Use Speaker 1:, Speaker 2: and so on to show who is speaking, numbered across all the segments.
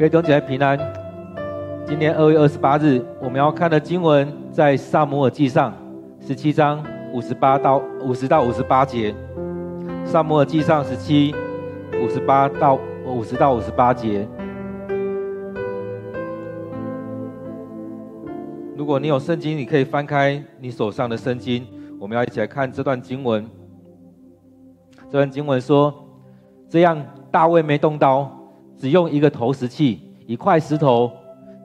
Speaker 1: 各位弟兄姐妹平安。今天二月二十八日，我们要看的经文在撒母耳记上十七章五十八到五十到五十八节。撒母耳记上十七五十八到五十到五十八节。如果你有圣经，你可以翻开你手上的圣经，我们要一起来看这段经文。这段经文说：“这样，大卫没动刀。”只用一个投石器，一块石头，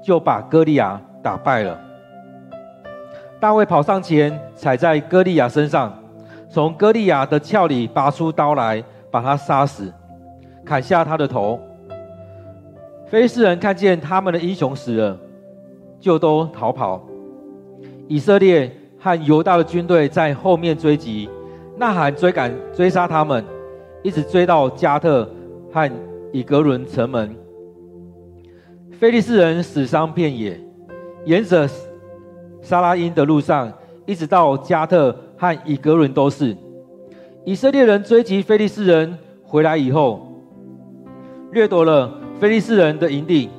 Speaker 1: 就把歌利亚打败了。大卫跑上前，踩在歌利亚身上，从歌利亚的鞘里拔出刀来，把他杀死，砍下他的头。非斯人看见他们的英雄死了，就都逃跑。以色列和犹大的军队在后面追击，呐喊追赶追杀他们，一直追到加特和。以格伦城门，非利士人死伤遍野，沿着沙拉因的路上，一直到加特和以格伦都是。以色列人追击非利士人回来以后，掠夺了非利士人的营地。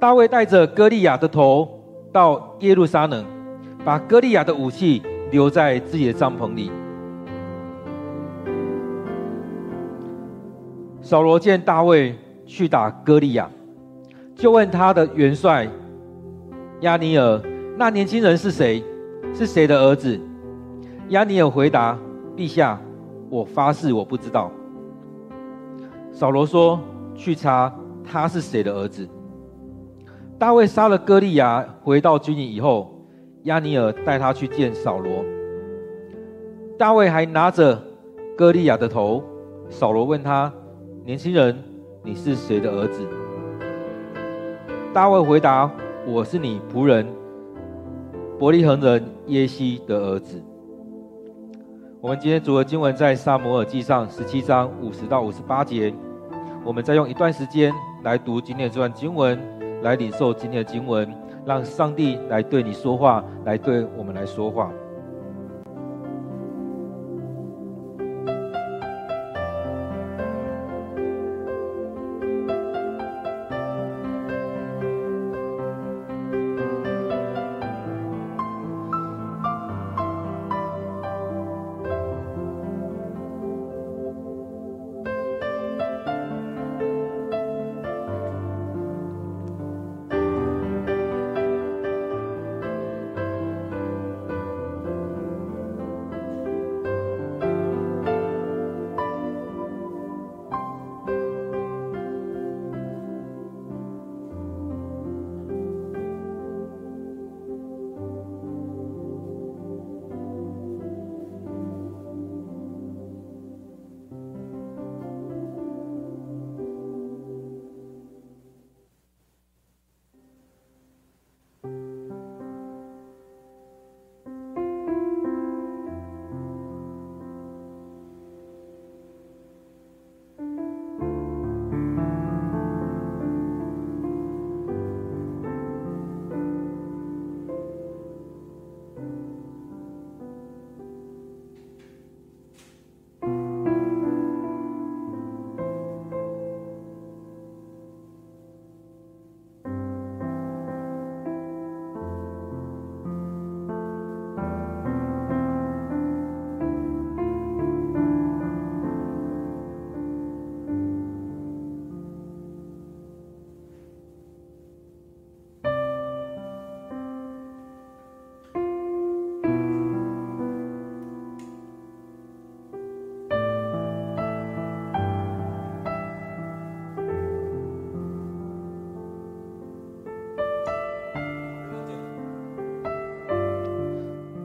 Speaker 1: 大卫带着歌利亚的头到耶路撒冷，把歌利亚的武器留在自己的帐篷里。扫罗见大卫去打歌利亚，就问他的元帅亚尼尔：“那年轻人是谁？是谁的儿子？”亚尼尔回答：“陛下，我发誓我不知道。”扫罗说：“去查他是谁的儿子。”大卫杀了歌利亚，回到军营以后，亚尼尔带他去见扫罗。大卫还拿着歌利亚的头，扫罗问他。年轻人，你是谁的儿子？大卫回答：“我是你仆人伯利恒人耶西的儿子。”我们今天读的经文在撒摩尔记上十七章五十到五十八节。我们再用一段时间来读今天这段经文，来领受今天的经文，让上帝来对你说话，来对我们来说话。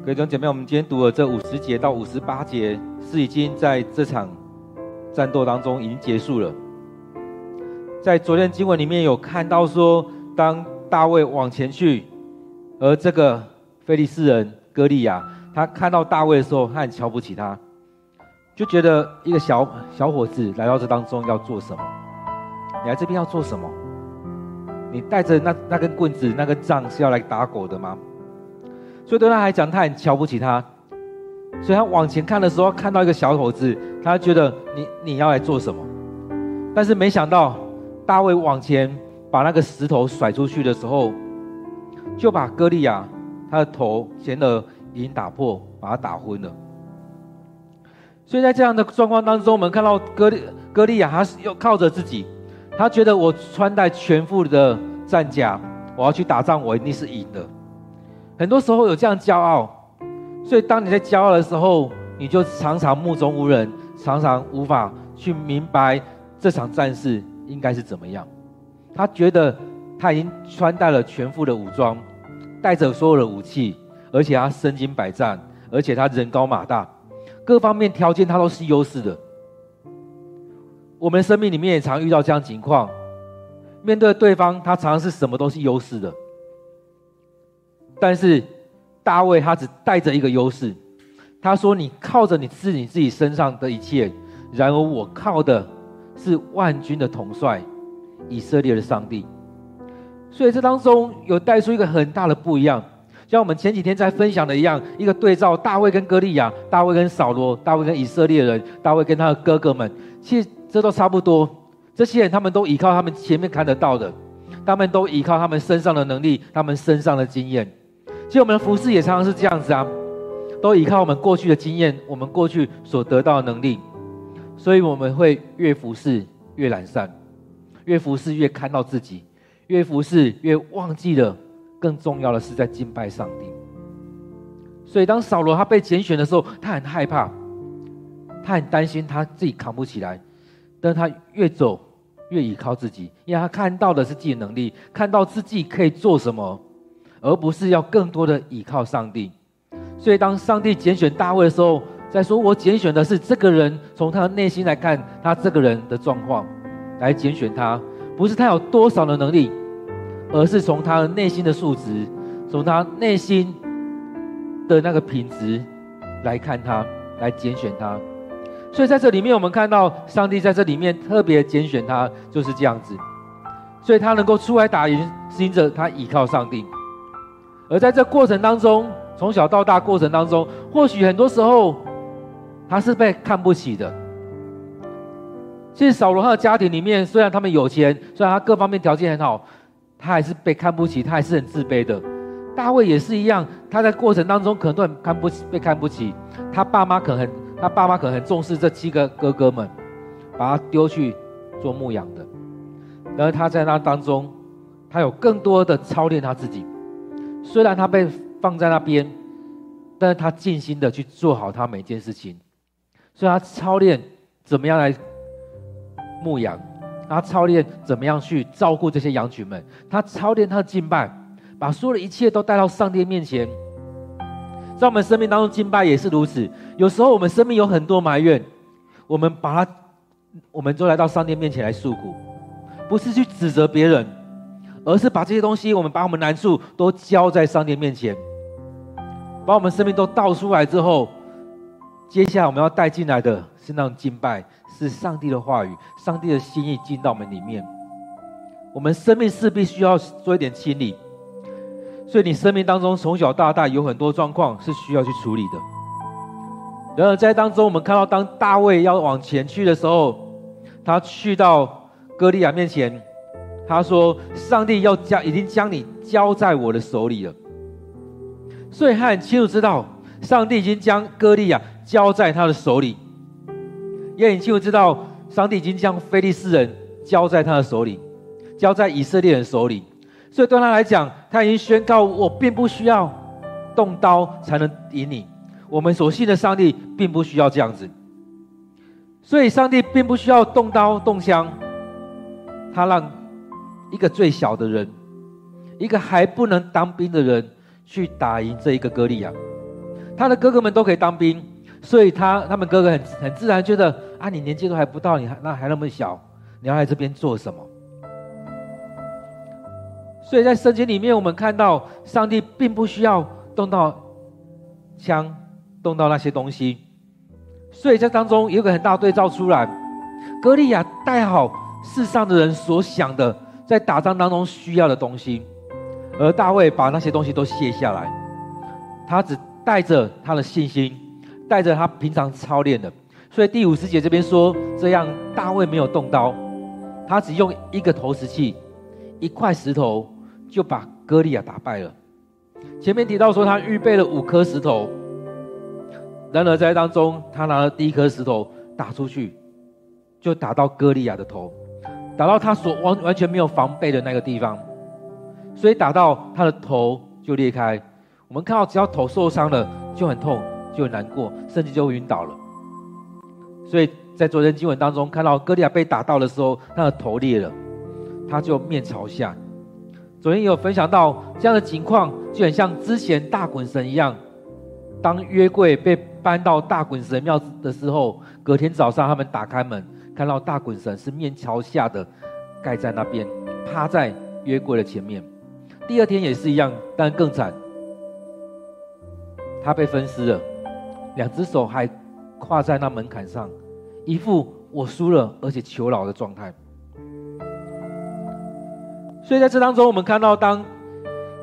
Speaker 1: 各位弟兄姐妹，我们今天读了这五十节到五十八节，是已经在这场战斗当中已经结束了。在昨天经文里面有看到说，当大卫往前去，而这个非利士人歌利亚，他看到大卫的时候，他很瞧不起他，就觉得一个小小伙子来到这当中要做什么？你来这边要做什么？你带着那那根棍子、那根杖是要来打狗的吗？所以对他来讲，他很瞧不起他，所以他往前看的时候，看到一个小伙子，他觉得你你要来做什么？但是没想到大卫往前把那个石头甩出去的时候，就把歌利亚他的头前额已经打破，把他打昏了。所以在这样的状况当中，我们看到歌利歌利亚，他是又靠着自己，他觉得我穿戴全副的战甲，我要去打仗，我一定是赢的。很多时候有这样骄傲，所以当你在骄傲的时候，你就常常目中无人，常常无法去明白这场战事应该是怎么样。他觉得他已经穿戴了全副的武装，带着所有的武器，而且他身经百战，而且他人高马大。各方面条件他都是优势的。我们生命里面也常遇到这样情况，面对对方，他常常是什么都是优势的。但是大卫他只带着一个优势，他说：“你靠着你自己自己身上的一切，然而我靠的是万军的统帅，以色列的上帝。”所以这当中有带出一个很大的不一样。像我们前几天在分享的一样，一个对照大卫跟歌利亚，大卫跟扫罗，大卫跟以色列人，大卫跟他的哥哥们，其实这都差不多。这些人他们都依靠他们前面看得到的，他们都依靠他们身上的能力，他们身上的经验。其实我们的服侍也常常是这样子啊，都依靠我们过去的经验，我们过去所得到的能力，所以我们会越服侍越懒散，越服侍越看到自己，越服侍越忘记了。更重要的是在敬拜上帝，所以当扫罗他被拣选的时候，他很害怕，他很担心他自己扛不起来，但他越走越依靠自己，因为他看到的是自己的能力，看到自己可以做什么，而不是要更多的依靠上帝。所以当上帝拣选大卫的时候，在说我拣选的是这个人，从他的内心来看他这个人的状况来拣选他，不是他有多少的能力。而是从他的内心的素质，从他内心的那个品质来看他，来拣选他。所以在这里面，我们看到上帝在这里面特别拣选他，就是这样子。所以他能够出来打赢，是因着他倚靠上帝。而在这过程当中，从小到大过程当中，或许很多时候他是被看不起的。其实扫罗他的家庭里面，虽然他们有钱，虽然他各方面条件很好。他还是被看不起，他还是很自卑的。大卫也是一样，他在过程当中可能都很看不起，被看不起。他爸妈可能很，他爸妈可能很重视这七个哥哥们，把他丢去做牧羊的。然而他在那当中，他有更多的操练他自己。虽然他被放在那边，但是他尽心的去做好他每件事情。所以他操练怎么样来牧羊。他操练怎么样去照顾这些羊群们，他操练他的敬拜，把所有的一切都带到上帝面前。在我们生命当中，敬拜也是如此。有时候我们生命有很多埋怨，我们把它，我们就来到上帝面前来诉苦，不是去指责别人，而是把这些东西，我们把我们难处都交在上帝面前，把我们生命都倒出来之后，接下来我们要带进来的是那种敬拜。是上帝的话语，上帝的心意进到我们里面。我们生命势必需要做一点清理，所以你生命当中从小到大有很多状况是需要去处理的。然而在当中，我们看到当大卫要往前去的时候，他去到歌利亚面前，他说：“上帝要将已经将你交在我的手里了。”所以他很清楚知道，上帝已经将歌利亚交在他的手里。也很清楚知道，上帝已经将非利士人交在他的手里，交在以色列人手里，所以对他来讲，他已经宣告：我并不需要动刀才能赢你。我们所信的上帝并不需要这样子，所以上帝并不需要动刀动枪，他让一个最小的人，一个还不能当兵的人去打赢这一个歌利亚，他的哥哥们都可以当兵。所以他他们哥哥很很自然觉得啊，你年纪都还不到，你还那还那么小，你要来这边做什么？所以在圣经里面，我们看到上帝并不需要动到枪，动到那些东西。所以这当中有个很大对照出来，歌利亚带好世上的人所想的，在打仗当中需要的东西，而大卫把那些东西都卸下来，他只带着他的信心。带着他平常操练的，所以第五十节这边说，这样大卫没有动刀，他只用一个投石器，一块石头就把歌利亚打败了。前面提到说他预备了五颗石头，然而在当中，他拿了第一颗石头打出去，就打到歌利亚的头，打到他所完完全没有防备的那个地方，所以打到他的头就裂开。我们看到只要头受伤了就很痛，就很难过，甚至就晕倒了。所以在昨天经文当中看到哥利亚被打到的时候，他的头裂了，他就面朝下。昨天也有分享到这样的情况，就很像之前大衮神一样。当约柜被搬到大衮神庙的时候，隔天早上他们打开门，看到大衮神是面朝下的，盖在那边，趴在约柜的前面。第二天也是一样，但更惨，他被分尸了，两只手还跨在那门槛上，一副我输了而且求饶的状态。所以在这当中，我们看到，当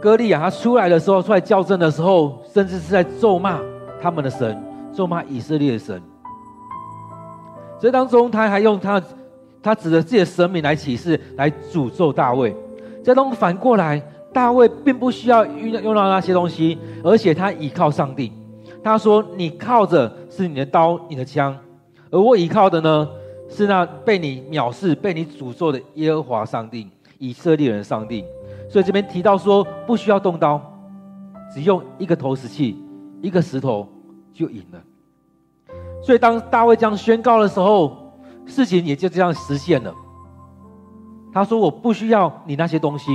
Speaker 1: 歌利亚他出来的时候，出来叫阵的时候，甚至是在咒骂他们的神，咒骂以色列的神。这当中，他还用他他指着自己的神明来起誓，来诅咒大卫。这当中反过来，大卫并不需要用用到那些东西，而且他倚靠上帝。他说：“你靠着是你的刀、你的枪，而我倚靠的呢，是那被你藐视、被你诅咒的耶和华上帝。”以色列人，上帝，所以这边提到说，不需要动刀，只用一个投石器，一个石头就赢了。所以当大卫这样宣告的时候，事情也就这样实现了。他说：“我不需要你那些东西，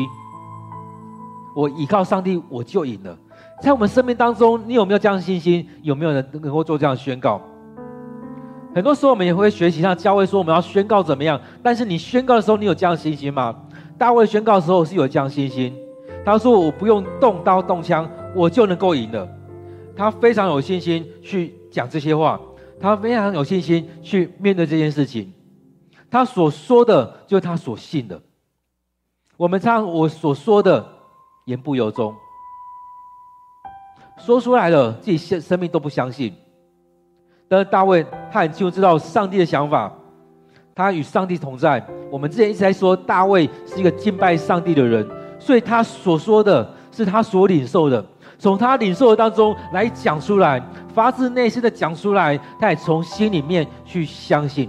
Speaker 1: 我依靠上帝，我就赢了。”在我们生命当中，你有没有这样信心？有没有人能够做这样的宣告？很多时候我们也会学习，像教会说我们要宣告怎么样，但是你宣告的时候，你有这样信心吗？大卫宣告的时候是有这样信心，他说：“我不用动刀动枪，我就能够赢了。”他非常有信心去讲这些话，他非常有信心去面对这件事情。他所说的，就是他所信的。我们常我所说的言不由衷，说出来了，自己生生命都不相信。但是大卫他很清楚知道上帝的想法。他与上帝同在。我们之前一直在说，大卫是一个敬拜上帝的人，所以他所说的是他所领受的，从他领受的当中来讲出来，发自内心的讲出来，他也从心里面去相信。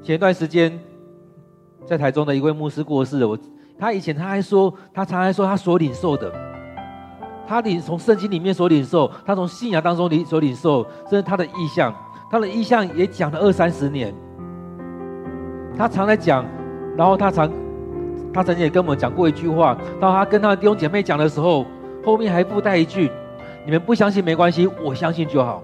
Speaker 1: 前段时间，在台中的一位牧师过世了，我他以前他还说，他常常说他所领受的。他领从圣经里面所领受，他从信仰当中领所领受，这是他的意向。他的意向也讲了二三十年。他常在讲，然后他常，他曾经也跟我们讲过一句话。当他跟他的弟兄姐妹讲的时候，后面还附带一句：“你们不相信没关系，我相信就好。”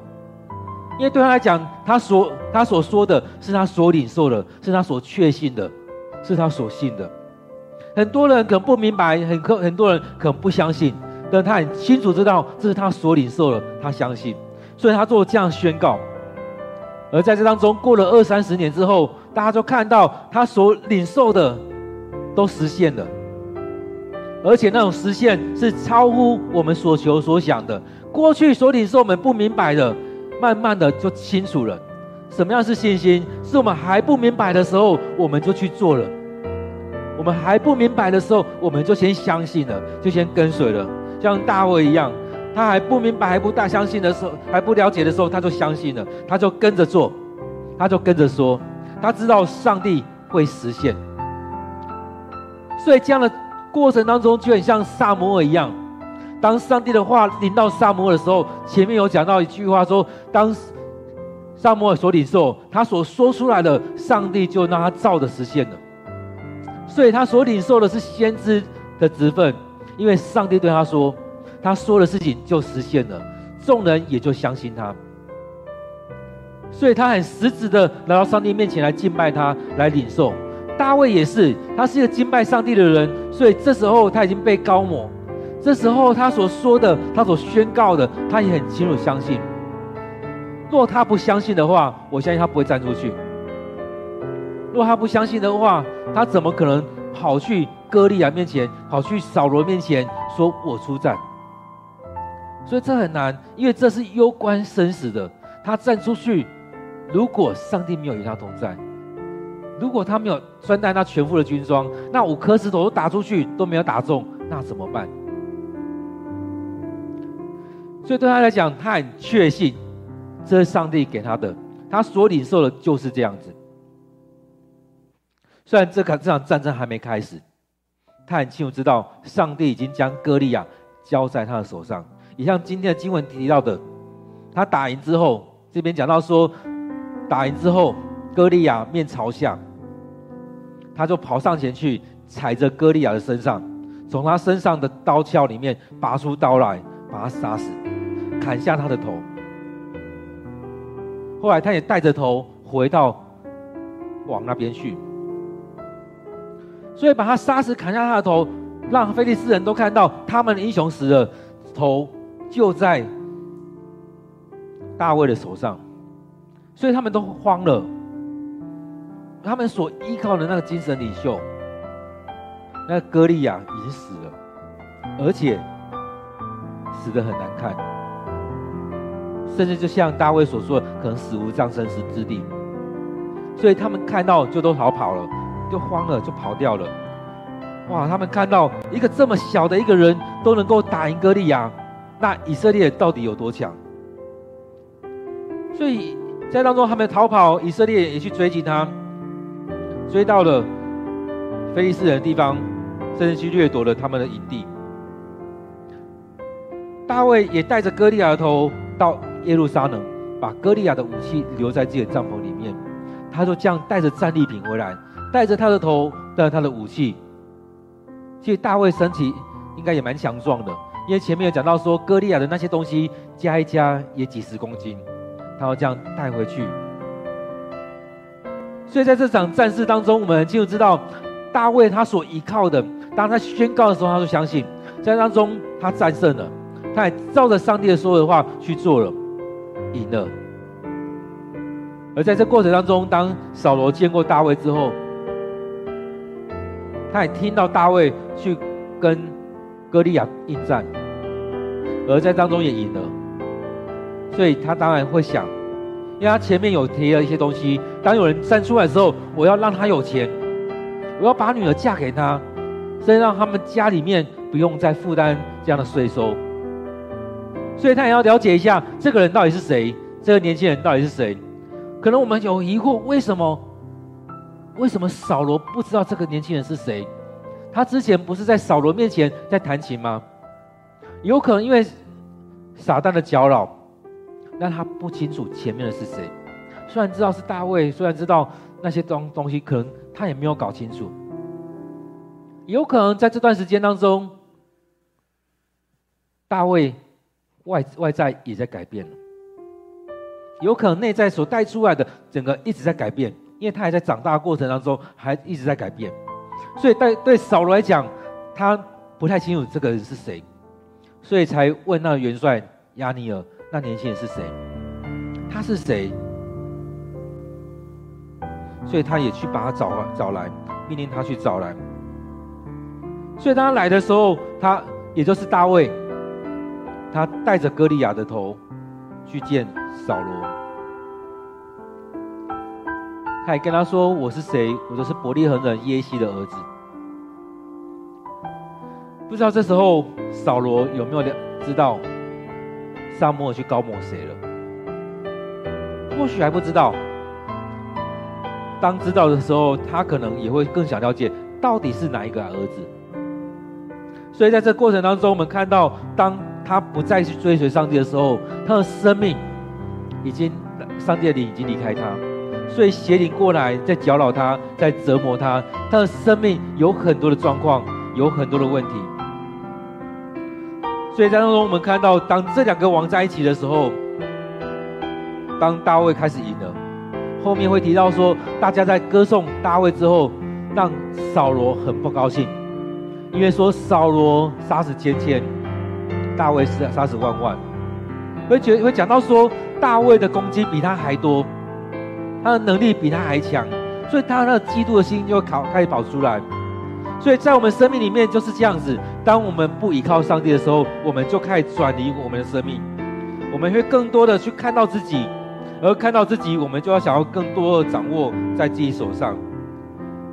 Speaker 1: 因为对他来讲，他所他所说的是他所领受的，是他所确信的，是他所信的。很多人可能不明白，很可很多人可能不相信。但他很清楚知道这是他所领受的，他相信，所以他做这样宣告。而在这当中，过了二三十年之后，大家就看到他所领受的都实现了，而且那种实现是超乎我们所求所想的。过去所领受我们不明白的，慢慢的就清楚了。什么样是信心？是我们还不明白的时候，我们就去做了；我们还不明白的时候，我们就先相信了，就先跟随了。像大卫一样，他还不明白、还不大相信的时候，还不了解的时候，他就相信了，他就跟着做，他就跟着说，他知道上帝会实现。所以这样的过程当中，就很像撒摩尔一样，当上帝的话临到撒摩尔的时候，前面有讲到一句话说，当撒摩尔所领受，他所说出来的，上帝就让他照着实现了。所以他所领受的是先知的职分。因为上帝对他说，他说的事情就实现了，众人也就相信他，所以他很实质的来到上帝面前来敬拜他，来领受。大卫也是，他是一个敬拜上帝的人，所以这时候他已经被高抹，这时候他所说的，他所宣告的，他也很清楚相信。若他不相信的话，我相信他不会站出去。若他不相信的话，他怎么可能跑去？歌利亚面前，跑去扫罗面前说：“我出战。”所以这很难，因为这是攸关生死的。他站出去，如果上帝没有与他同在，如果他没有穿戴那全副的军装，那五颗石头都打出去都没有打中，那怎么办？所以对他来讲，他很确信这是上帝给他的，他所领受的就是这样子。虽然这个这场战争还没开始，他很清楚知道上帝已经将歌利亚交在他的手上。也像今天的经文提到的，他打赢之后，这边讲到说，打赢之后，歌利亚面朝下，他就跑上前去，踩着歌利亚的身上，从他身上的刀鞘里面拔出刀来，把他杀死，砍下他的头。后来他也带着头回到往那边去。所以把他杀死，砍下他的头，让非利士人都看到他们的英雄死了，头就在大卫的手上，所以他们都慌了。他们所依靠的那个精神领袖，那个歌利亚已经死了，而且死得很难看，甚至就像大卫所说的，可能死无葬身之地。所以他们看到就都逃跑了。就慌了，就跑掉了。哇！他们看到一个这么小的一个人都能够打赢歌利亚，那以色列到底有多强？所以在当中，他们逃跑，以色列也去追击他，追到了菲利士人的地方，甚至去掠夺了他们的营地。大卫也带着歌利亚的头到耶路撒冷，把歌利亚的武器留在自己的帐篷里面，他就这样带着战利品回来。带着他的头，带着他的武器。其实大卫身体应该也蛮强壮的，因为前面有讲到说，歌利亚的那些东西加一加也几十公斤，他要这样带回去。所以在这场战事当中，我们很清楚知道，大卫他所依靠的，当他宣告的时候，他就相信，在当中他战胜了，他也照着上帝的说的话去做了，赢了。而在这过程当中，当扫罗见过大卫之后，他也听到大卫去跟歌利亚应战，而在当中也赢了，所以他当然会想，因为他前面有提了一些东西，当有人站出来的时候，我要让他有钱，我要把女儿嫁给他，所以让他们家里面不用再负担这样的税收，所以他也要了解一下这个人到底是谁，这个年轻人到底是谁，可能我们有疑惑，为什么？为什么扫罗不知道这个年轻人是谁？他之前不是在扫罗面前在弹琴吗？有可能因为撒旦的搅扰，但他不清楚前面的是谁。虽然知道是大卫，虽然知道那些东东西，可能他也没有搞清楚。有可能在这段时间当中，大卫外外在也在改变。有可能内在所带出来的整个一直在改变。因为他还在长大过程当中，还一直在改变，所以对对扫罗来讲，他不太清楚这个人是谁，所以才问那个元帅押尼尔，那年轻人是谁？他是谁？所以他也去把他找找来，命令他去找来。所以他来的时候，他也就是大卫，他带着歌利亚的头去见扫罗。他还跟他说：“我是谁？我就是伯利恒人耶西的儿子。”不知道这时候扫罗有没有知道撒母耳去膏抹谁了？或许还不知道。当知道的时候，他可能也会更想了解到底是哪一个儿子。所以在这过程当中，我们看到，当他不再去追随上帝的时候，他的生命已经，上帝的灵已经离开他。所以邪灵过来，在搅扰他，在折磨他，他的生命有很多的状况，有很多的问题。所以在当中，我们看到，当这两个王在一起的时候，当大卫开始赢了，后面会提到说，大家在歌颂大卫之后，让扫罗很不高兴，因为说扫罗杀死千千，大卫是杀死万万，会觉得会讲到说，大卫的攻击比他还多。他的能力比他还强，所以他那嫉妒的心就会考开始跑出来。所以在我们生命里面就是这样子，当我们不依靠上帝的时候，我们就开始转移我们的生命，我们会更多的去看到自己，而看到自己，我们就要想要更多的掌握在自己手上。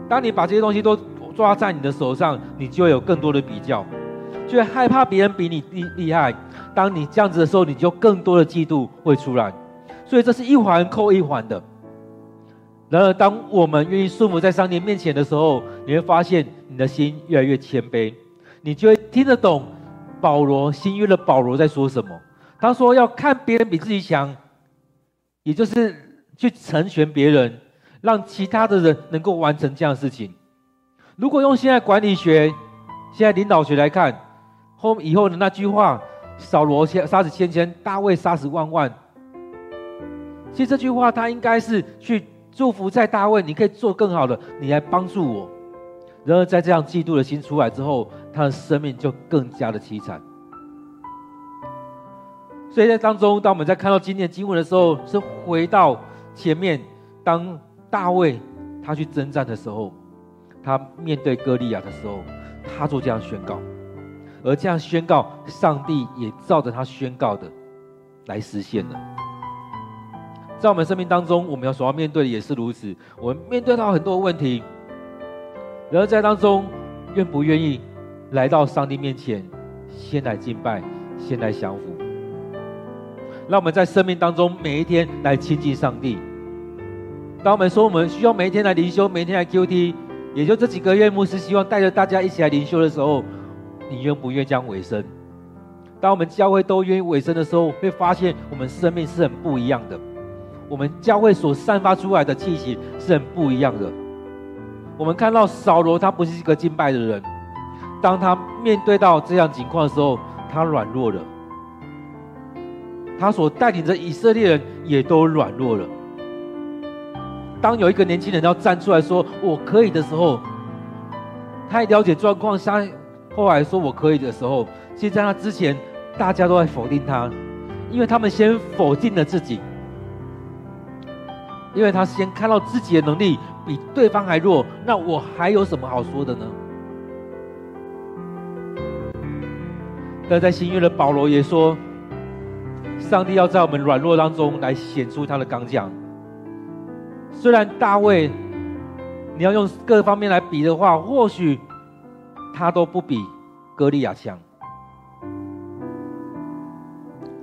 Speaker 1: 当你把这些东西都抓在你的手上，你就会有更多的比较，就会害怕别人比你厉厉害。当你这样子的时候，你就更多的嫉妒会出来。所以这是一环扣一环的。然而，当我们愿意顺服在上帝面前的时候，你会发现你的心越来越谦卑，你就会听得懂保罗新约的保罗在说什么。他说要看别人比自己强。也就是去成全别人，让其他的人能够完成这样的事情。如果用现在管理学、现在领导学来看，后以后的那句话：“扫罗杀死千千，大卫杀死万万。”其实这句话他应该是去祝福在大卫，你可以做更好的，你来帮助我。然而在这样嫉妒的心出来之后，他的生命就更加的凄惨。所以在当中，当我们在看到今天经文的时候，是回到前面，当大卫他去征战的时候，他面对歌利亚的时候，他做这样宣告，而这样宣告，上帝也照着他宣告的来实现了。在我们生命当中，我们要所要面对的也是如此。我们面对到很多问题，然而在当中，愿不愿意来到上帝面前，先来敬拜，先来降服。让我们在生命当中每一天来亲近上帝。当我们说我们需要每一天来灵修，每一天来 QT，也就这几个月，牧师希望带着大家一起来灵修的时候，你愿不愿意这样委身？当我们教会都愿意尾声的时候，会发现我们生命是很不一样的。我们教会所散发出来的气息是很不一样的。我们看到扫罗，他不是一个敬拜的人，当他面对到这样情况的时候，他软弱了。他所带领着以色列人也都软弱了。当有一个年轻人要站出来说“我可以”的时候，他了解状况，下后来说“我可以”的时候，其实在他之前，大家都在否定他，因为他们先否定了自己，因为他先看到自己的能力比对方还弱，那我还有什么好说的呢？但在新约的保罗也说。上帝要在我们软弱当中来显出他的刚强。虽然大卫，你要用各方面来比的话，或许他都不比歌利亚强，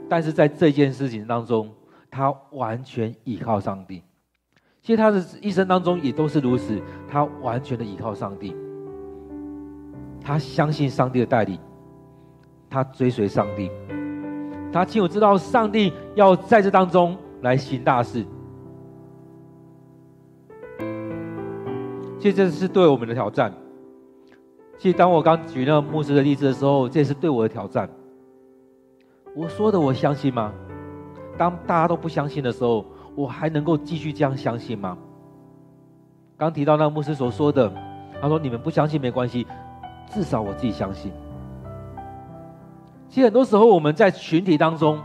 Speaker 1: 但是在这件事情当中，他完全依靠上帝。其实他的一生当中也都是如此，他完全的依靠上帝，他相信上帝的带领，他追随上帝。他清楚知道上帝要在这当中来行大事，其实这是对我们的挑战。其实当我刚举那个牧师的例子的时候，这也是对我的挑战。我说的我相信吗？当大家都不相信的时候，我还能够继续这样相信吗？刚提到那个牧师所说的，他说：“你们不相信没关系，至少我自己相信。”其实很多时候，我们在群体当中，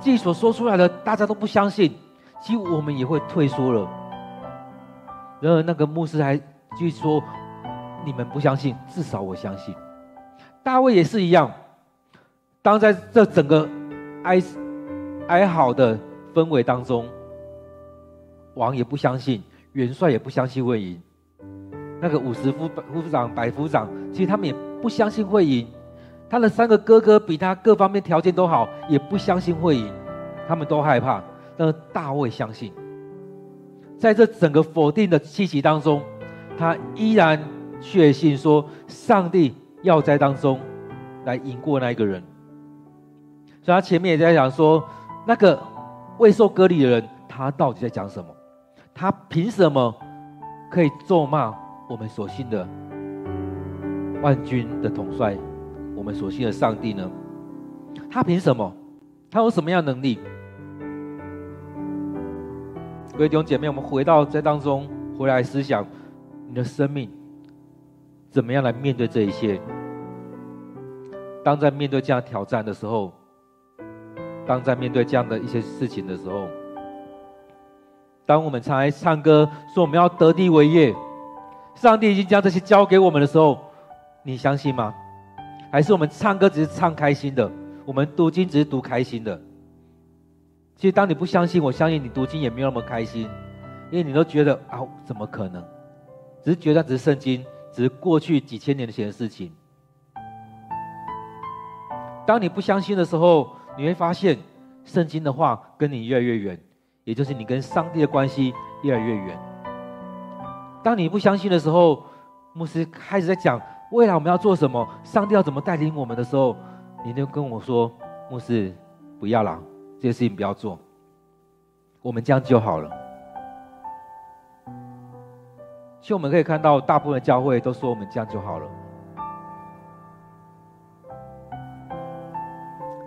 Speaker 1: 自己所说出来的，大家都不相信，其实我们也会退缩了。然而，那个牧师还继续说：“你们不相信，至少我相信。”大卫也是一样。当在这整个哀哀嚎的氛围当中，王也不相信，元帅也不相信会赢。那个五十夫夫长、百夫长，其实他们也不相信会赢。他的三个哥哥比他各方面条件都好，也不相信会赢，他们都害怕。但是大卫相信，在这整个否定的气息当中，他依然确信说，上帝要在当中来赢过那一个人。所以他前面也在讲说，那个未受割礼的人，他到底在讲什么？他凭什么可以咒骂我们所信的万军的统帅？我们所信的上帝呢？他凭什么？他有什么样能力？各位弟兄姐妹，我们回到在当中回来思想，你的生命怎么样来面对这一切？当在面对这样挑战的时候，当在面对这样的一些事情的时候，当我们常来唱歌说我们要得地为业，上帝已经将这些交给我们的时候，你相信吗？还是我们唱歌只是唱开心的，我们读经只是读开心的。其实当你不相信，我相信你读经也没有那么开心，因为你都觉得啊，怎么可能？只是觉得只是圣经，只是过去几千年前的事情。当你不相信的时候，你会发现圣经的话跟你越来越远，也就是你跟上帝的关系越来越远。当你不相信的时候，牧师开始在讲未来我们要做什么，上帝要怎么带领我们的时候，你就跟我说：“牧师，不要了，这些事情不要做，我们这样就好了。”其实我们可以看到，大部分的教会都说我们这样就好了。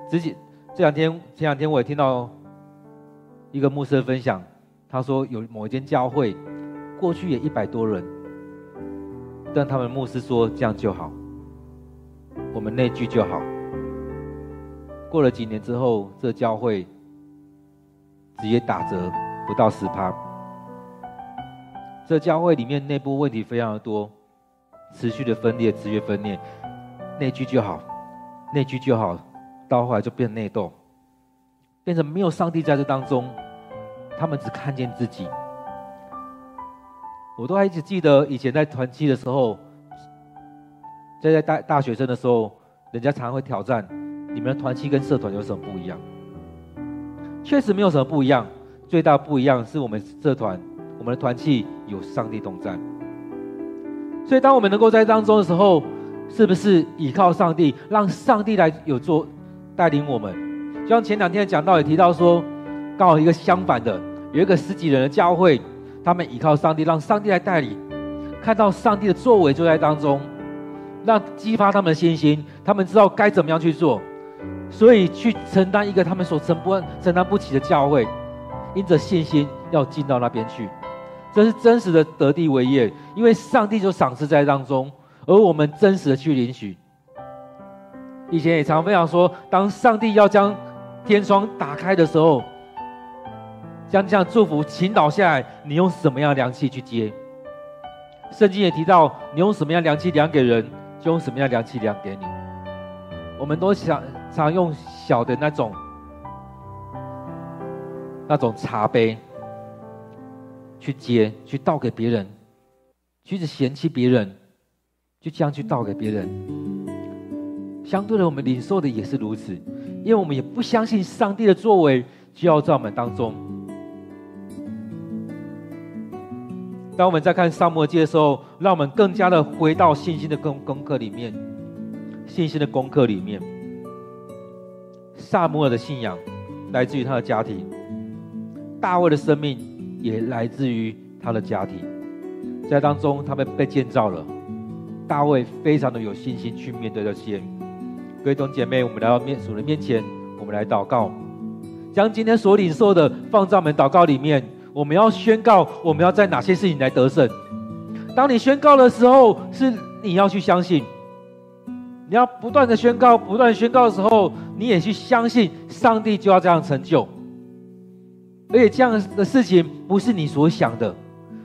Speaker 1: 自己这两天，前两天我也听到一个牧师的分享，他说有某一间教会，过去也一百多人，但他们牧师说这样就好，我们内聚就好。过了几年之后，这教会直接打折不到十趴。这教会里面内部问题非常的多，持续的分裂，持续分裂，内聚就好，内聚就好。到后来就变内斗，变成没有上帝在这当中，他们只看见自己。我都还一直记得以前在团契的时候，在在大大学生的时候，人家常会挑战你们的团契跟社团有什么不一样？确实没有什么不一样，最大不一样是我们社团，我们的团契有上帝同在。所以当我们能够在当中的时候，是不是倚靠上帝，让上帝来有做？带领我们，就像前两天讲道也提到说，刚好一个相反的，有一个十几人的教会，他们依靠上帝，让上帝来带领，看到上帝的作为就在当中，让激发他们的信心，他们知道该怎么样去做，所以去承担一个他们所承不承担不起的教会，因着信心要进到那边去，这是真实的得地为业，因为上帝就赏赐在当中，而我们真实的去领取。以前也常分享说，当上帝要将天窗打开的时候，将这样祝福倾倒下来，你用什么样的凉气去接？圣经也提到，你用什么样的凉气量给人，就用什么样的凉气量给你。我们都想常用小的那种那种茶杯去接，去倒给别人，去一直嫌弃别人，就这样去倒给别人。相对的，我们领受的也是如此，因为我们也不相信上帝的作为就要在我们当中。当我们在看撒母耳记的时候，让我们更加的回到信心的功功课里面，信心的功课里面。撒母耳的信仰来自于他的家庭，大卫的生命也来自于他的家庭，在当中他们被建造了，大卫非常的有信心去面对这些。各位弟兄姐妹，我们来到面主的面前，我们来祷告，将今天所领受的放在我们祷告里面。我们要宣告，我们要在哪些事情来得胜？当你宣告的时候，是你要去相信，你要不断的宣告，不断宣告的时候，你也去相信上帝就要这样成就。而且这样的事情不是你所想的，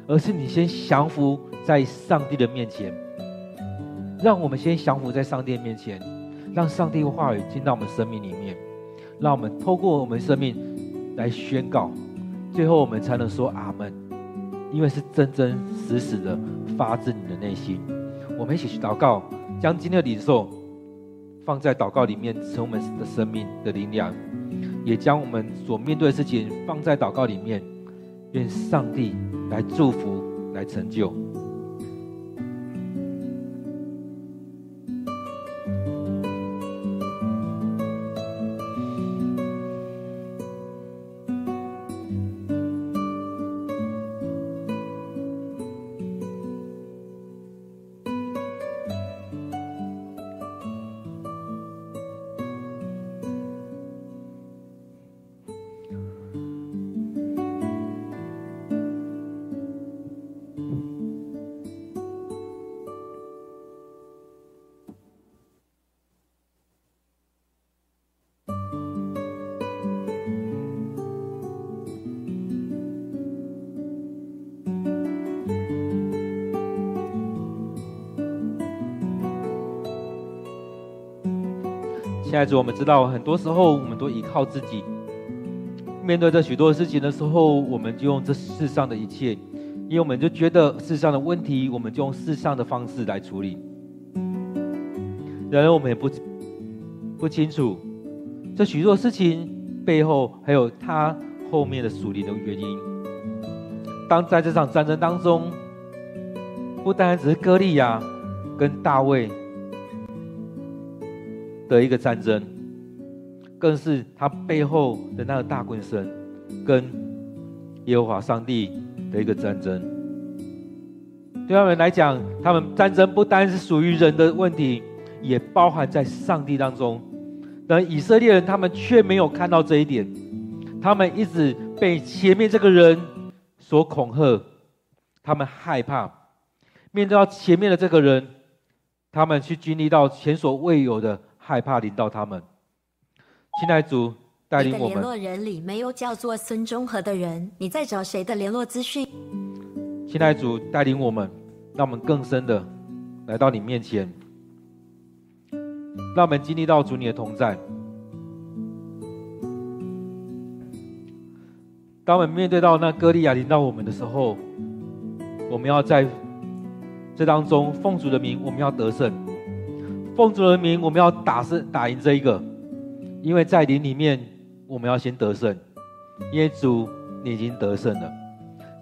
Speaker 1: 而是你先降服在上帝的面前。让我们先降服在上帝的面前。让上帝的话语进到我们生命里面，让我们透过我们生命来宣告，最后我们才能说阿门。因为是真真实实的发自你的内心。我们一起去祷告，将今天的领受放在祷告里面，成为我们的生命的灵粮，也将我们所面对的事情放在祷告里面，愿上帝来祝福，来成就。现在，我们知道很多时候我们都依靠自己，面对这许多事情的时候，我们就用这世上的一切，因为我们就觉得世上的问题，我们就用世上的方式来处理。然而，我们也不不清楚这许多事情背后还有他后面的属灵的原因。当在这场战争当中，不单只是歌利亚跟大卫的一个战争。更是他背后的那个大棍神，跟耶和华上帝的一个战争。对他们来讲，他们战争不单是属于人的问题，也包含在上帝当中。但以色列人他们却没有看到这一点，他们一直被前面这个人所恐吓，他们害怕面对到前面的这个人，他们去经历到前所未有的害怕临到他们。亲爱的主，带领我们。
Speaker 2: 联络人里没有叫做孙中和的人，你在找谁的联络资讯？
Speaker 1: 亲爱的主，带领我们，让我们更深的来到你面前，让我们经历到主你的同在。当我们面对到那歌利亚临到我们的时候，我们要在这当中奉主的名，我们要得胜；奉主的名，我们要打胜打赢这一个。因为在灵里面，我们要先得胜，因为主你已经得胜了。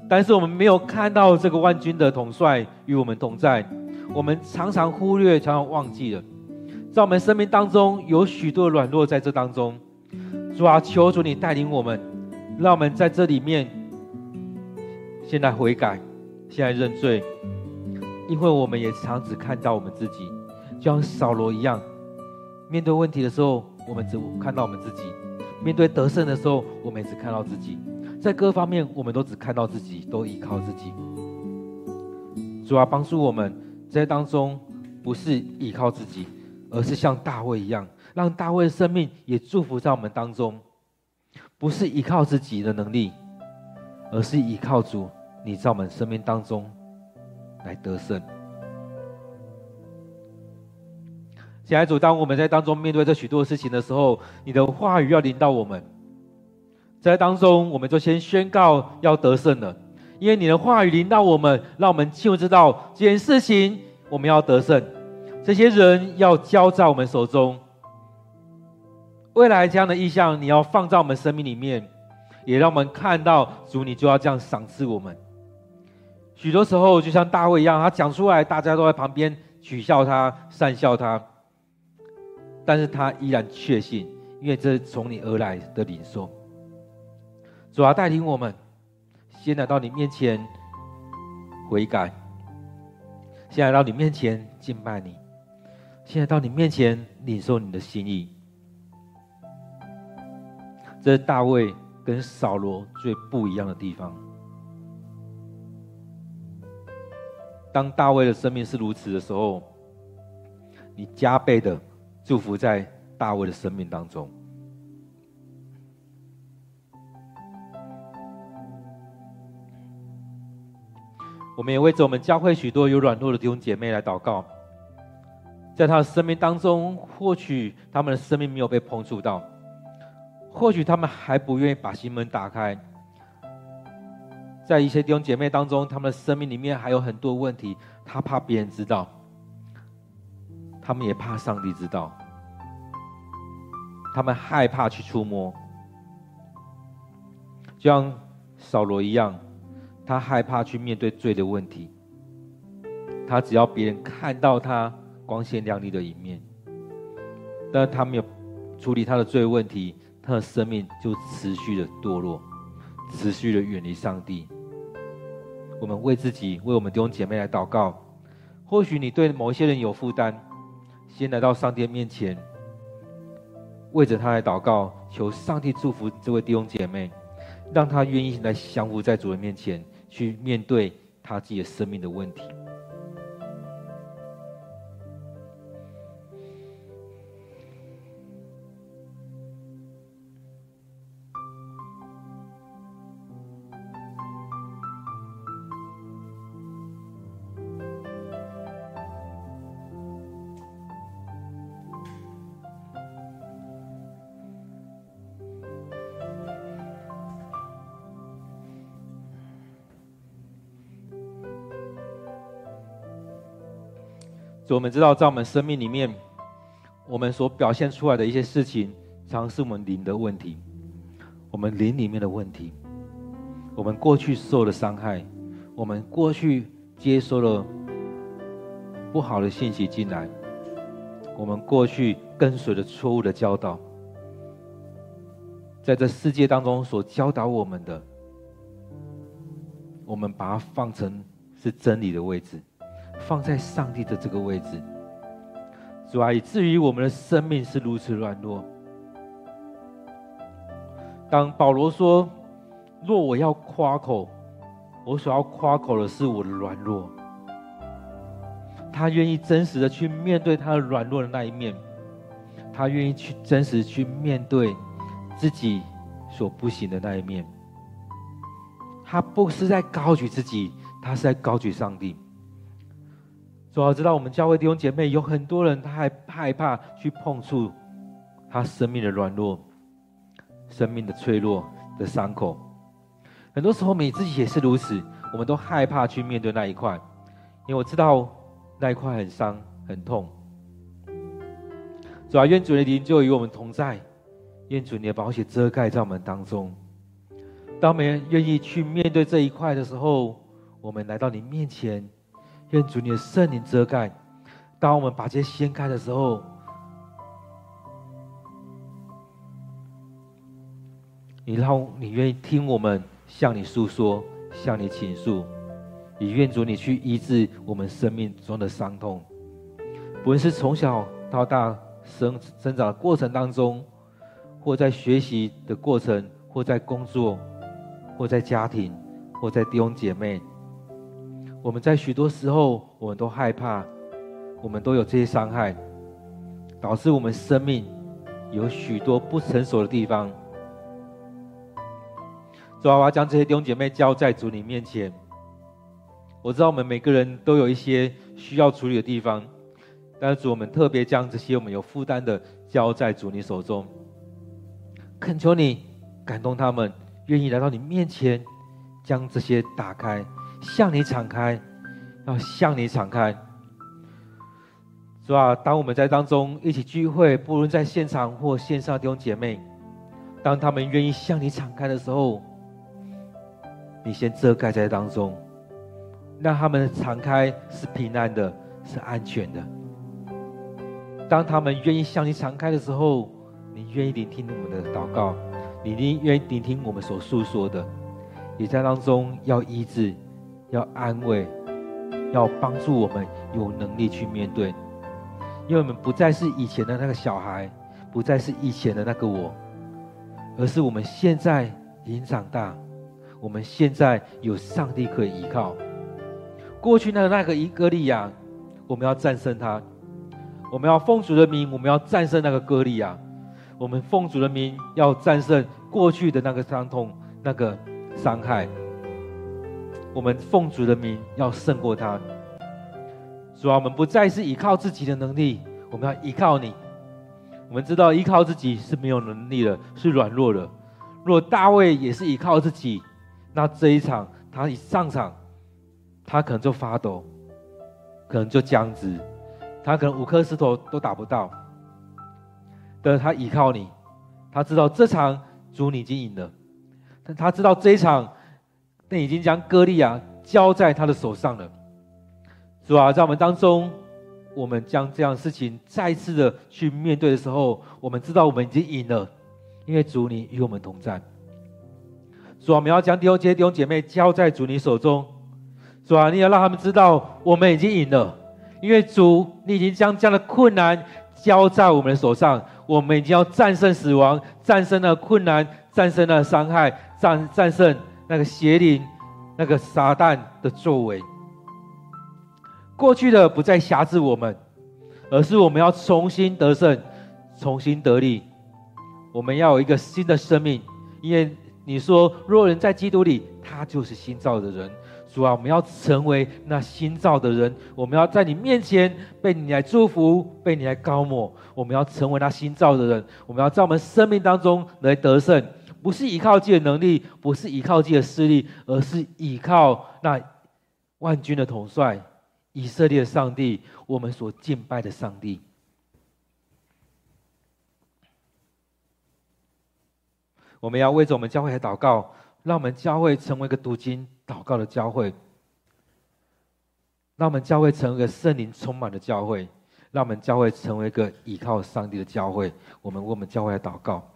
Speaker 1: 但是我们没有看到这个万军的统帅与我们同在，我们常常忽略，常常忘记了，在我们生命当中有许多软弱在这当中。主啊，求主你带领我们，让我们在这里面，现在悔改，现在认罪，因为我们也常只看到我们自己，就像扫罗一样，面对问题的时候。我们只看到我们自己，面对得胜的时候，我们也只看到自己，在各方面我们都只看到自己，都依靠自己。主啊，帮助我们在当中，不是依靠自己，而是像大卫一样，让大卫的生命也祝福在我们当中，不是依靠自己的能力，而是依靠主，你在我们生命当中来得胜。亲爱的主，当我们在当中面对这许多事情的时候，你的话语要临到我们，在当中我们就先宣告要得胜了，因为你的话语临到我们，让我们清楚知道这件事情我们要得胜，这些人要交在我们手中，未来这样的意象你要放在我们生命里面，也让我们看到主，你就要这样赏赐我们。许多时候就像大卫一样，他讲出来，大家都在旁边取笑他、讪笑他。但是他依然确信，因为这是从你而来的领受。主啊，带领我们，先来到你面前悔改，先来到你面前敬拜你，先来到你面前领受你的心意。这是大卫跟扫罗最不一样的地方。当大卫的生命是如此的时候，你加倍的。祝福在大卫的生命当中。我们也为着我们教会许多有软弱的弟兄姐妹来祷告，在他的生命当中，或许他们的生命没有被碰触到，或许他们还不愿意把心门打开。在一些弟兄姐妹当中，他们的生命里面还有很多问题，他怕别人知道。他们也怕上帝知道，他们害怕去触摸，就像扫罗一样，他害怕去面对罪的问题。他只要别人看到他光鲜亮丽的一面，但他没有处理他的罪问题，他的生命就持续的堕落，持续的远离上帝。我们为自己，为我们弟兄姐妹来祷告。或许你对某一些人有负担。先来到上帝面前，为着他来祷告，求上帝祝福这位弟兄姐妹，让他愿意来降服在主人面前，去面对他自己的生命的问题。我们知道在我们生命里面，我们所表现出来的一些事情，常是我们灵的问题，我们灵里面的问题，我们过去受的伤害，我们过去接收了不好的信息进来，我们过去跟随了错误的教导，在这世界当中所教导我们的，我们把它放成是真理的位置，放在上帝的这个位置。主啊，以至于我们的生命是如此软弱。当保罗说：“若我要夸口，我所要夸口的是我的软弱。”他愿意真实的去面对他的软弱的那一面，他愿意去真实去面对自己所不行的那一面。他不是在高举自己，他是在高举上帝。主要知道，我们教会弟兄姐妹有很多人，他还害怕去碰触他生命的软弱、生命的脆弱的伤口。很多时候，我们自己也是如此，我们都害怕去面对那一块，因为我知道那一块很伤、很痛。主啊，愿主的灵就与我们同在，愿主你的宝血遮盖在我们当中。当我们愿意去面对这一块的时候，我们来到你面前。愿主你的圣灵遮盖。当我们把这些掀开的时候，你让你愿意听我们向你诉说，向你倾诉，也愿主你去医治我们生命中的伤痛。不论是从小到大生生长的过程当中，或在学习的过程，或在工作，或在家庭，或在弟兄姐妹。我们在许多时候，我们都害怕，我们都有这些伤害，导致我们生命有许多不成熟的地方。主啊，我将这些弟兄姐妹交在主你面前。我知道我们每个人都有一些需要处理的地方，但是主，我们特别将这些我们有负担的交在主你手中，恳求你感动他们，愿意来到你面前，将这些打开。向你敞开，要向你敞开，是吧？当我们在当中一起聚会，不论在现场或线上弟兄姐妹，当他们愿意向你敞开的时候，你先遮盖在当中，让他们的敞开是平安的，是安全的。当他们愿意向你敞开的时候，你愿意聆听我们的祷告，你愿意聆听我们所诉说的，也在当中要医治。要安慰，要帮助我们有能力去面对，因为我们不再是以前的那个小孩，不再是以前的那个我，而是我们现在已经长大，我们现在有上帝可以依靠。过去的那个以歌利亚，我们要战胜他；我们要奉主的名，我们要战胜那个歌利亚；我们奉主的名要战胜过去的那个伤痛、那个伤害。我们奉主的名要胜过他，主啊，我们不再是依靠自己的能力，我们要依靠你。我们知道依靠自己是没有能力的，是软弱的。若大卫也是依靠自己，那这一场他一上场，他可能就发抖，可能就僵直，他可能五颗石头都打不到。但是他依靠你，他知道这场主你已经赢了，但他知道这一场。那已经将歌利亚交在他的手上了，是吧？在我们当中，我们将这样事情再次的去面对的时候，我们知道我们已经赢了，因为主你与我们同在。主啊，我们要将弟兄姐弟兄姐妹交在主你手中，主啊，你要让他们知道我们已经赢了，因为主你已经将这样的困难交在我们的手上，我们已经要战胜死亡，战胜了困难，战胜了伤害，战战胜。那个邪灵，那个撒旦的作为，过去的不再辖制我们，而是我们要重新得胜，重新得力。我们要有一个新的生命，因为你说，若人在基督里，他就是新造的人。主啊，我们要成为那新造的人，我们要在你面前被你来祝福，被你来膏抹。我们要成为那新造的人，我们要在我们生命当中来得胜。不是依靠自己的能力，不是依靠自己的势力，而是依靠那万军的统帅，以色列的上帝，我们所敬拜的上帝。我们要为着我们教会来祷告，让我们教会成为一个读经祷告的教会，让我们教会成为一个圣灵充满的教会，让我们教会成为一个依靠上帝的教会。我们为我们教会来祷告。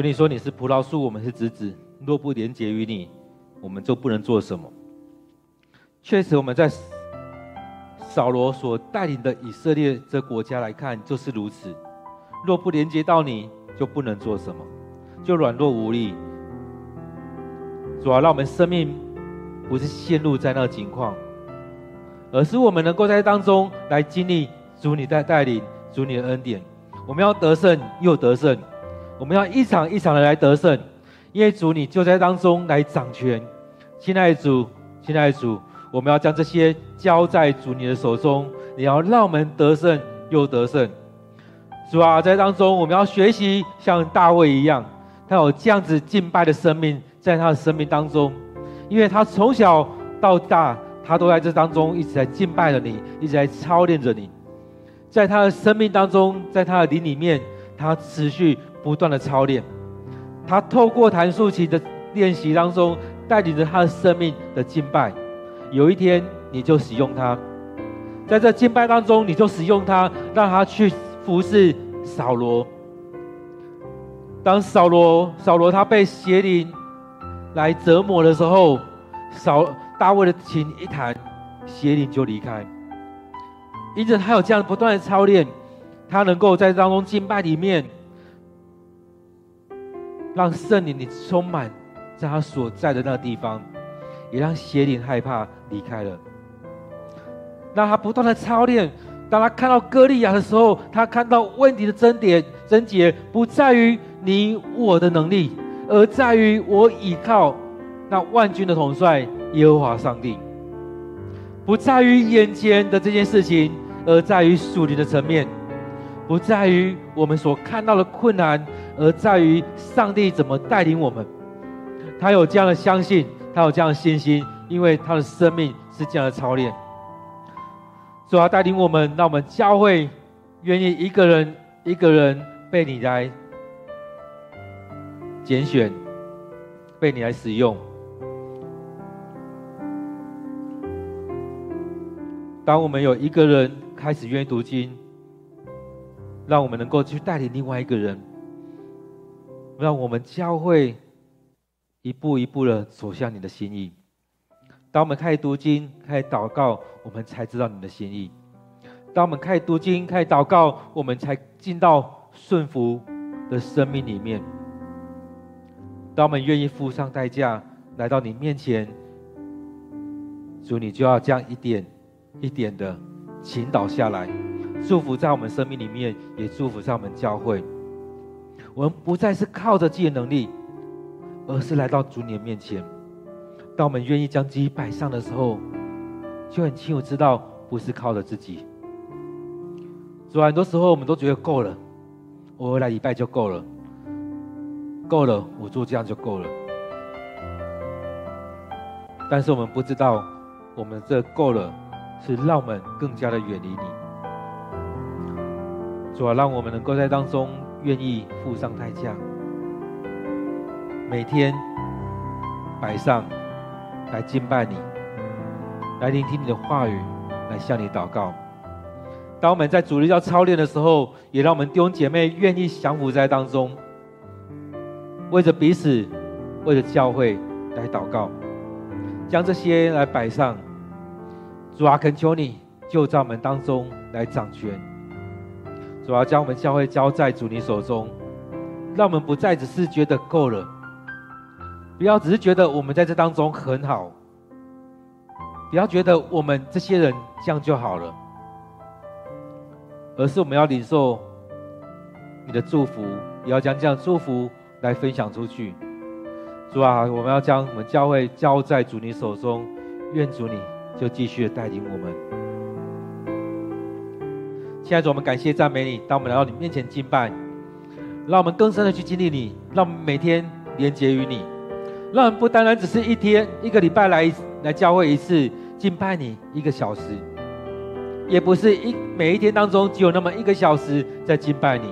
Speaker 1: 主，你说你是葡萄树，我们是枝子。若不连结于你，我们就不能做什么。确实，我们在扫罗所带领的以色列这国家来看，就是如此。若不连接到你，就不能做什么，就软弱无力。主啊，让我们生命不是陷入在那个境况，而是我们能够在当中来经历主你的带领，主你的恩典。我们要得胜又得胜。我们要一场一场的来得胜，因为主你就在当中来掌权。亲爱的主，亲爱的主，我们要将这些交在主你的手中。你要让我们得胜又得胜。主啊，在当中我们要学习像大卫一样，他有这样子敬拜的生命在他的生命当中，因为他从小到大，他都在这当中一直在敬拜着你，一直在操练着你。在他的生命当中，在他的灵里面，他持续。不断的操练，他透过弹竖琴的练习当中，带领着他的生命的敬拜。有一天，你就使用它，在这敬拜当中，你就使用它，让他去服侍扫罗。当扫罗扫罗他被邪灵来折磨的时候，扫大卫的琴一弹，邪灵就离开。因着他有这样不断的操练，他能够在当中敬拜里面。让圣灵你充满在他所在的那个地方，也让邪灵害怕离开了。让他不断的操练，当他看到歌利亚的时候，他看到问题的症点症结不在于你我的能力，而在于我倚靠那万军的统帅耶和华上帝。不在于眼前的这件事情，而在于属灵的层面。不在于我们所看到的困难。而在于上帝怎么带领我们，他有这样的相信，他有这样的信心，因为他的生命是这样的操练。主啊，带领我们，让我们教会愿意一个人一个人被你来拣选，被你来使用。当我们有一个人开始愿意读经，让我们能够去带领另外一个人。让我们教会一步一步的走向你的心意。当我们开始读经、开始祷告，我们才知道你的心意。当我们开始读经、开始祷告，我们才进到顺服的生命里面。当我们愿意付上代价来到你面前，主，你就要这样一点一点的倾倒下来，祝福在我们生命里面，也祝福在我们教会。我们不再是靠着自己的能力，而是来到主你的面前。当我们愿意将自己摆上的时候，就很清楚知道不是靠着自己。主啊，很多时候我们都觉得够了，我回来礼拜就够了，够了，我做这样就够了。但是我们不知道，我们这够了，是让我们更加的远离你。主啊，让我们能够在当中。愿意付上代价，每天摆上来敬拜你，来聆听你的话语，来向你祷告。当我们在主日要操练的时候，也让我们弟兄姐妹愿意降服在当中，为着彼此，为着教会来祷告，将这些来摆上。主啊，恳求你就在我们当中来掌权。主要将我们教会交在主你手中，让我们不再只是觉得够了，不要只是觉得我们在这当中很好，不要觉得我们这些人这样就好了，而是我们要领受你的祝福，也要将这样祝福来分享出去。主啊，我们要将我们教会交在主你手中，愿主你就继续带领我们。现在主，我们感谢赞美你。当我们来到你面前敬拜，让我们更深的去经历你，让我们每天连接于你，让我们不单单只是一天一个礼拜来来教会一次敬拜你一个小时，也不是一每一天当中只有那么一个小时在敬拜你，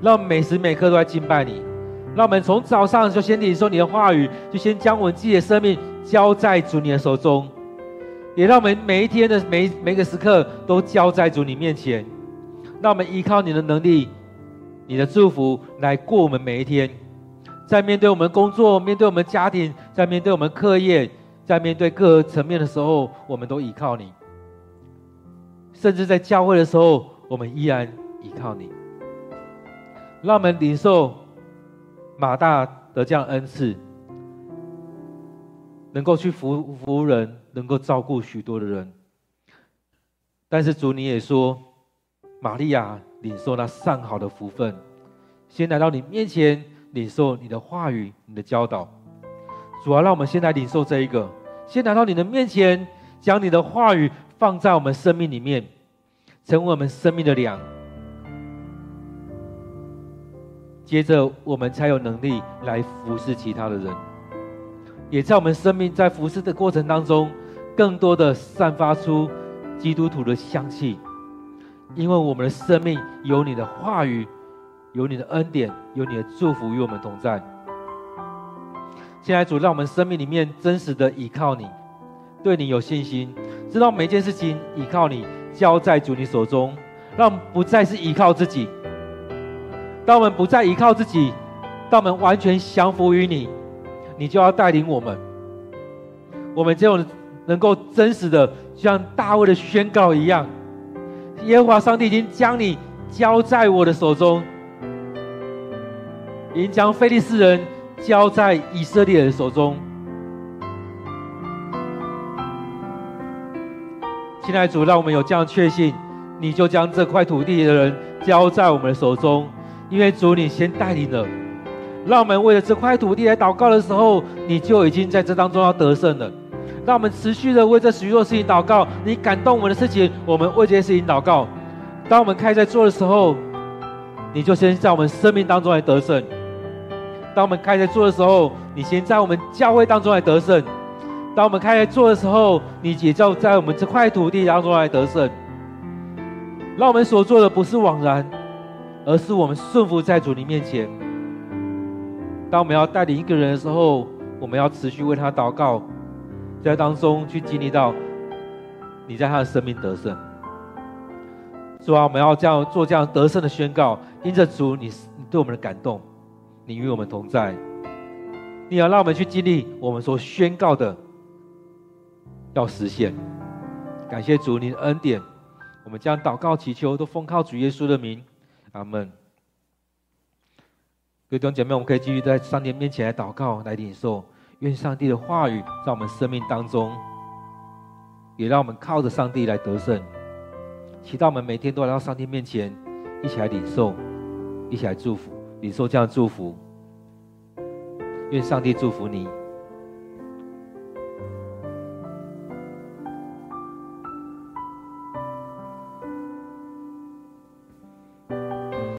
Speaker 1: 让我们每时每刻都在敬拜你，让我们从早上就先领受你的话语，就先将我们自己的生命交在主你的手中。也让我们每一天的每每个时刻都交在主你面前，让我们依靠你的能力、你的祝福来过我们每一天。在面对我们工作、面对我们家庭、在面对我们课业、在面对各个层面的时候，我们都依靠你。甚至在教会的时候，我们依然依靠你。让我们领受马大的这样恩赐，能够去服服人。能够照顾许多的人，但是主你也说，玛利亚领受那上好的福分，先来到你面前领受你的话语、你的教导。主啊，让我们先来领受这一个，先来到你的面前，将你的话语放在我们生命里面，成为我们生命的粮。接着，我们才有能力来服侍其他的人，也在我们生命在服侍的过程当中。更多的散发出基督徒的香气，因为我们的生命有你的话语，有你的恩典，有你的祝福与我们同在。现在主，让我们生命里面真实的依靠你，对你有信心，知道每件事情依靠你，交在主你手中，让不再是依靠自己。当我们不再依靠自己，当我们完全降服于你，你就要带领我们。我们这种。能够真实的像大卫的宣告一样，耶和华上帝已经将你交在我的手中，已经将非利士人交在以色列人手中。亲爱的主，让我们有这样确信，你就将这块土地的人交在我们的手中，因为主你先带领了，让我们为了这块土地来祷告的时候，你就已经在这当中要得胜了。让我们持续的为这许多事情祷告。你感动我们的事情，我们为这些事情祷告。当我们开始在做的时候，你就先在我们生命当中来得胜。当我们开始在做的时候，你先在我们教会当中来得胜。当我们开始在做的时候，你也就在我们这块土地当中来得胜。让我们所做的不是枉然，而是我们顺服在主你面前。当我们要带领一个人的时候，我们要持续为他祷告。在当中去经历到，你在他的生命得胜。主啊，我们要这样做这样得胜的宣告，因着主你你对我们的感动，你与我们同在，你要让我们去经历我们所宣告的要实现。感谢主你的恩典，我们将祷告祈求都奉靠主耶稣的名，阿门。各位弟兄姐妹，我们可以继续在上帝面前来祷告，来领受。愿上帝的话语在我们生命当中，也让我们靠着上帝来得胜。祈祷我们每天都来到上帝面前，一起来领受，一起来祝福，领受这样的祝福。愿上帝祝福你。